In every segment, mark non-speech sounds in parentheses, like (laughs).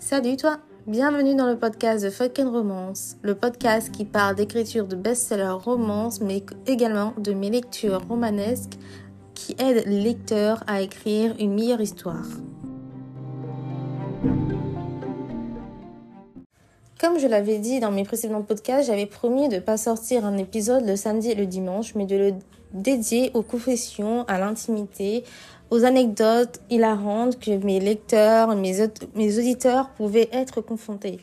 Salut toi Bienvenue dans le podcast de Fucking Romance, le podcast qui parle d'écriture de best-sellers romance, mais également de mes lectures romanesques qui aident les lecteurs à écrire une meilleure histoire. Comme je l'avais dit dans mes précédents podcasts, j'avais promis de ne pas sortir un épisode le samedi et le dimanche, mais de le dédier aux confessions, à l'intimité, aux anecdotes hilarantes que mes lecteurs, mes, mes auditeurs pouvaient être confrontés.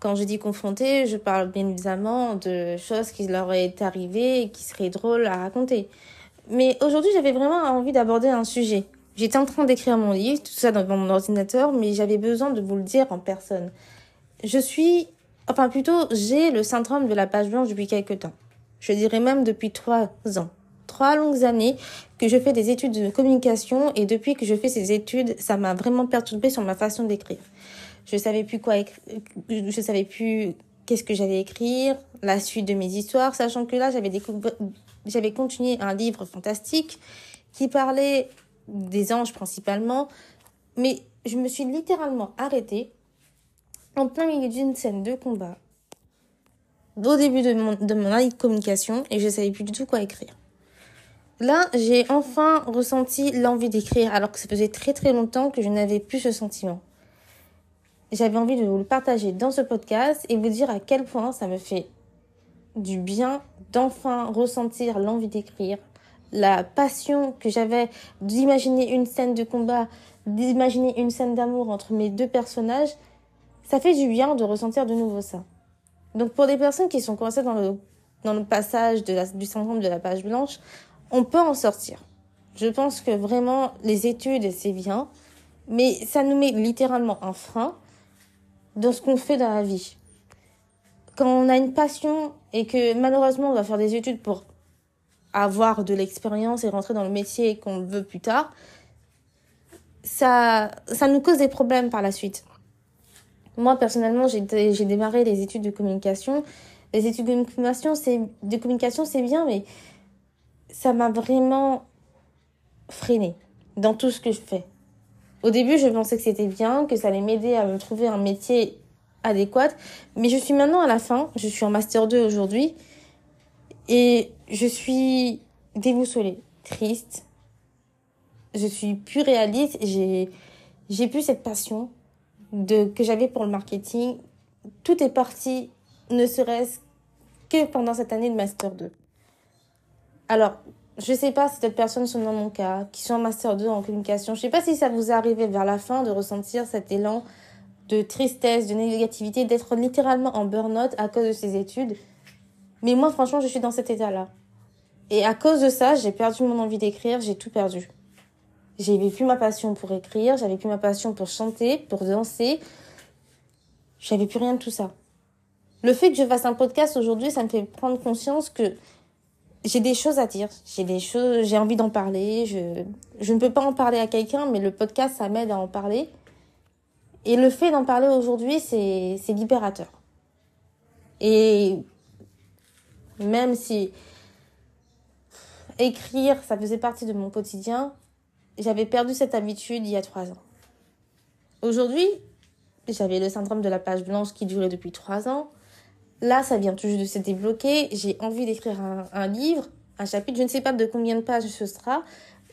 Quand je dis confrontés, je parle bien évidemment de choses qui leur étaient arrivées et qui seraient drôles à raconter. Mais aujourd'hui, j'avais vraiment envie d'aborder un sujet. J'étais en train d'écrire mon livre, tout ça dans mon ordinateur, mais j'avais besoin de vous le dire en personne je suis, enfin plutôt, j'ai le syndrome de la page blanche depuis quelque temps. Je dirais même depuis trois ans. Trois longues années que je fais des études de communication et depuis que je fais ces études, ça m'a vraiment perturbé sur ma façon d'écrire. Je savais plus quoi écrire, je savais plus qu'est-ce que j'allais écrire, la suite de mes histoires, sachant que là, j'avais découvert, j'avais continué un livre fantastique qui parlait des anges principalement, mais je me suis littéralement arrêtée en plein milieu d'une scène de combat, au début de mon, de communication, et je savais plus du tout quoi écrire. Là, j'ai enfin ressenti l'envie d'écrire, alors que ça faisait très très longtemps que je n'avais plus ce sentiment. J'avais envie de vous le partager dans ce podcast et vous dire à quel point ça me fait du bien d'enfin ressentir l'envie d'écrire, la passion que j'avais d'imaginer une scène de combat, d'imaginer une scène d'amour entre mes deux personnages ça fait du bien de ressentir de nouveau ça. Donc pour les personnes qui sont coincées dans le, dans le passage du syndrome de la page blanche, on peut en sortir. Je pense que vraiment les études, c'est bien, mais ça nous met littéralement un frein dans ce qu'on fait dans la vie. Quand on a une passion et que malheureusement on va faire des études pour avoir de l'expérience et rentrer dans le métier qu'on veut plus tard, ça, ça nous cause des problèmes par la suite. Moi, personnellement, j'ai démarré les études de communication. Les études de communication, c'est de communication, c'est bien, mais ça m'a vraiment freiné dans tout ce que je fais. Au début, je pensais que c'était bien, que ça allait m'aider à me trouver un métier adéquat, mais je suis maintenant à la fin, je suis en master 2 aujourd'hui et je suis déboussolée, triste. Je suis plus réaliste, j'ai j'ai plus cette passion, de, que j'avais pour le marketing, tout est parti, ne serait-ce que pendant cette année de Master 2. Alors, je sais pas si d'autres personnes sont dans mon cas, qui sont en Master 2 en communication. Je sais pas si ça vous est arrivé vers la fin de ressentir cet élan de tristesse, de négativité, d'être littéralement en burn-out à cause de ces études. Mais moi, franchement, je suis dans cet état-là. Et à cause de ça, j'ai perdu mon envie d'écrire, j'ai tout perdu. J'avais plus ma passion pour écrire, j'avais plus ma passion pour chanter, pour danser. J'avais plus rien de tout ça. Le fait que je fasse un podcast aujourd'hui, ça me fait prendre conscience que j'ai des choses à dire, j'ai des choses, j'ai envie d'en parler, je, je ne peux pas en parler à quelqu'un, mais le podcast, ça m'aide à en parler. Et le fait d'en parler aujourd'hui, c'est, c'est libérateur. Et même si écrire, ça faisait partie de mon quotidien, j'avais perdu cette habitude il y a trois ans. Aujourd'hui, j'avais le syndrome de la page blanche qui durait depuis trois ans. Là, ça vient toujours de se débloquer. J'ai envie d'écrire un, livre, un chapitre. Je ne sais pas de combien de pages ce sera,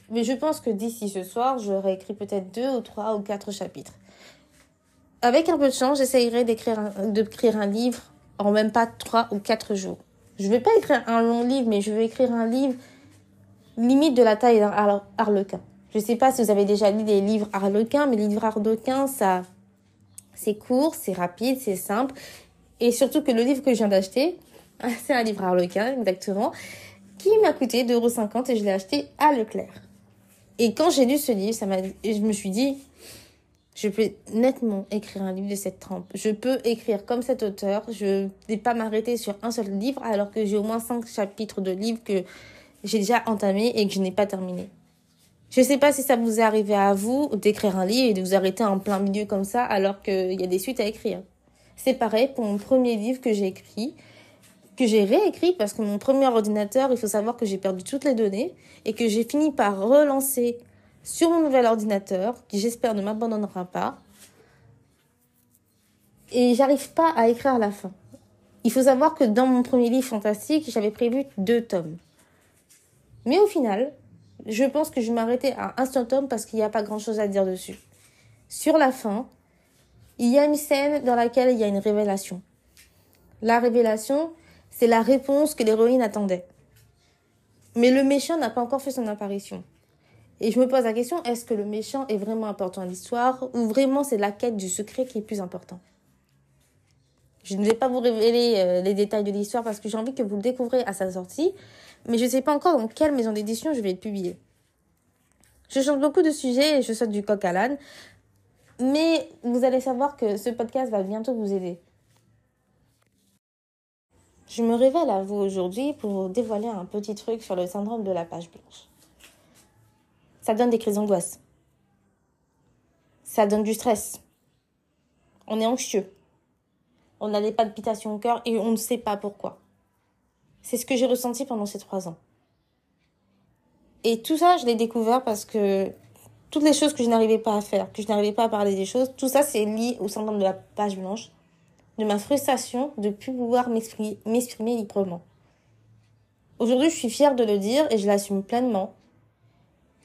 mais je pense que d'ici ce soir, j'aurai écrit peut-être deux ou trois ou quatre chapitres. Avec un peu de chance, j'essayerai d'écrire un, un livre en même pas trois ou quatre jours. Je ne vais pas écrire un long livre, mais je vais écrire un livre limite de la taille d'un harlequin. Je sais pas si vous avez déjà lu des livres Harlequin, mais les livres Harlequin, ça, c'est court, c'est rapide, c'est simple. Et surtout que le livre que je viens d'acheter, (laughs) c'est un livre Harlequin, exactement, qui m'a coûté 2,50€ et je l'ai acheté à Leclerc. Et quand j'ai lu ce livre, ça m'a, je me suis dit, je peux nettement écrire un livre de cette trempe. Je peux écrire comme cet auteur. Je ne vais pas m'arrêter sur un seul livre alors que j'ai au moins cinq chapitres de livres que j'ai déjà entamés et que je n'ai pas terminé. Je sais pas si ça vous est arrivé à vous d'écrire un livre et de vous arrêter en plein milieu comme ça alors qu'il y a des suites à écrire. C'est pareil pour mon premier livre que j'ai écrit, que j'ai réécrit parce que mon premier ordinateur, il faut savoir que j'ai perdu toutes les données et que j'ai fini par relancer sur mon nouvel ordinateur, qui j'espère ne m'abandonnera pas. Et j'arrive pas à écrire la fin. Il faut savoir que dans mon premier livre fantastique, j'avais prévu deux tomes. Mais au final, je pense que je vais m'arrêter à un seul tome parce qu'il n'y a pas grand chose à dire dessus. Sur la fin, il y a une scène dans laquelle il y a une révélation. La révélation, c'est la réponse que l'héroïne attendait. Mais le méchant n'a pas encore fait son apparition. Et je me pose la question, est-ce que le méchant est vraiment important à l'histoire ou vraiment c'est la quête du secret qui est plus important? Je ne vais pas vous révéler euh, les détails de l'histoire parce que j'ai envie que vous le découvrez à sa sortie, mais je ne sais pas encore dans quelle maison d'édition je vais le publier. Je change beaucoup de sujets et je saute du coq à l'âne, mais vous allez savoir que ce podcast va bientôt vous aider. Je me révèle à vous aujourd'hui pour vous dévoiler un petit truc sur le syndrome de la page blanche. Ça donne des crises d'angoisse. Ça donne du stress. On est anxieux. On a des palpitations au cœur et on ne sait pas pourquoi. C'est ce que j'ai ressenti pendant ces trois ans. Et tout ça, je l'ai découvert parce que toutes les choses que je n'arrivais pas à faire, que je n'arrivais pas à parler des choses, tout ça, c'est lié au syndrome de la page blanche de ma frustration de plus pouvoir m'exprimer librement. Aujourd'hui, je suis fière de le dire et je l'assume pleinement.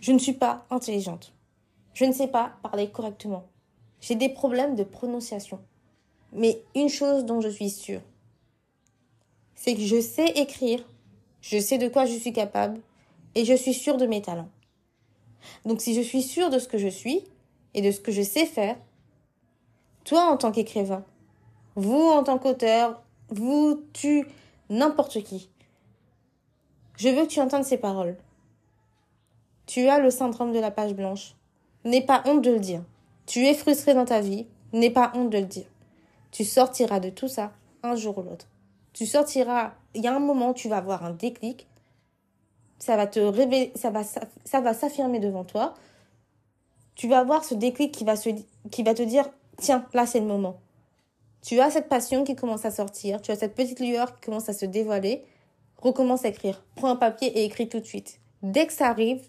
Je ne suis pas intelligente. Je ne sais pas parler correctement. J'ai des problèmes de prononciation. Mais une chose dont je suis sûre, c'est que je sais écrire, je sais de quoi je suis capable et je suis sûre de mes talents. Donc si je suis sûre de ce que je suis et de ce que je sais faire, toi en tant qu'écrivain, vous en tant qu'auteur, vous, tu, n'importe qui. Je veux que tu entendes ces paroles. Tu as le syndrome de la page blanche. N'aie pas honte de le dire. Tu es frustré dans ta vie. N'aie pas honte de le dire. Tu sortiras de tout ça un jour ou l'autre. Tu sortiras, il y a un moment, tu vas avoir un déclic. Ça va te révéler, ça va, ça va s'affirmer devant toi. Tu vas avoir ce déclic qui va se, qui va te dire, tiens, là c'est le moment. Tu as cette passion qui commence à sortir, tu as cette petite lueur qui commence à se dévoiler. Recommence à écrire. Prends un papier et écris tout de suite. Dès que ça arrive,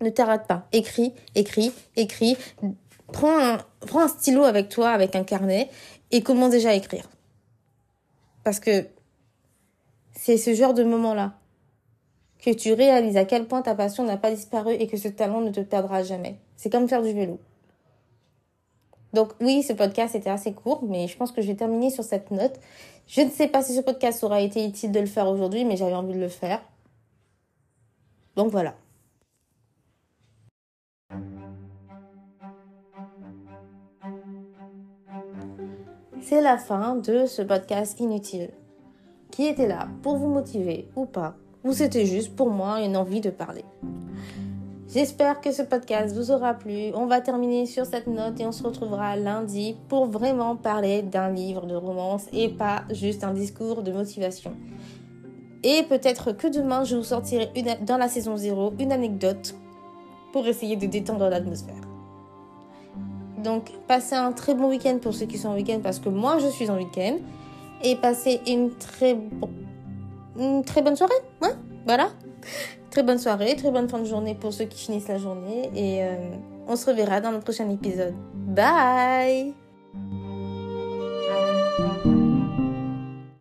ne t'arrête pas. Écris, écris, écris. Prends un, prends un stylo avec toi, avec un carnet, et commence déjà à écrire. Parce que c'est ce genre de moment-là que tu réalises à quel point ta passion n'a pas disparu et que ce talent ne te perdra jamais. C'est comme faire du vélo. Donc oui, ce podcast était assez court, mais je pense que je vais terminer sur cette note. Je ne sais pas si ce podcast aura été utile de le faire aujourd'hui, mais j'avais envie de le faire. Donc voilà. C'est la fin de ce podcast inutile, qui était là pour vous motiver ou pas, ou c'était juste pour moi une envie de parler. J'espère que ce podcast vous aura plu. On va terminer sur cette note et on se retrouvera lundi pour vraiment parler d'un livre de romance et pas juste un discours de motivation. Et peut-être que demain, je vous sortirai dans la saison 0 une anecdote pour essayer de détendre l'atmosphère. Donc, passez un très bon week-end pour ceux qui sont en week-end parce que moi, je suis en week-end. Et passez une très, une très bonne soirée. Ouais, voilà. Très bonne soirée, très bonne fin de journée pour ceux qui finissent la journée et euh, on se reverra dans le prochain épisode. Bye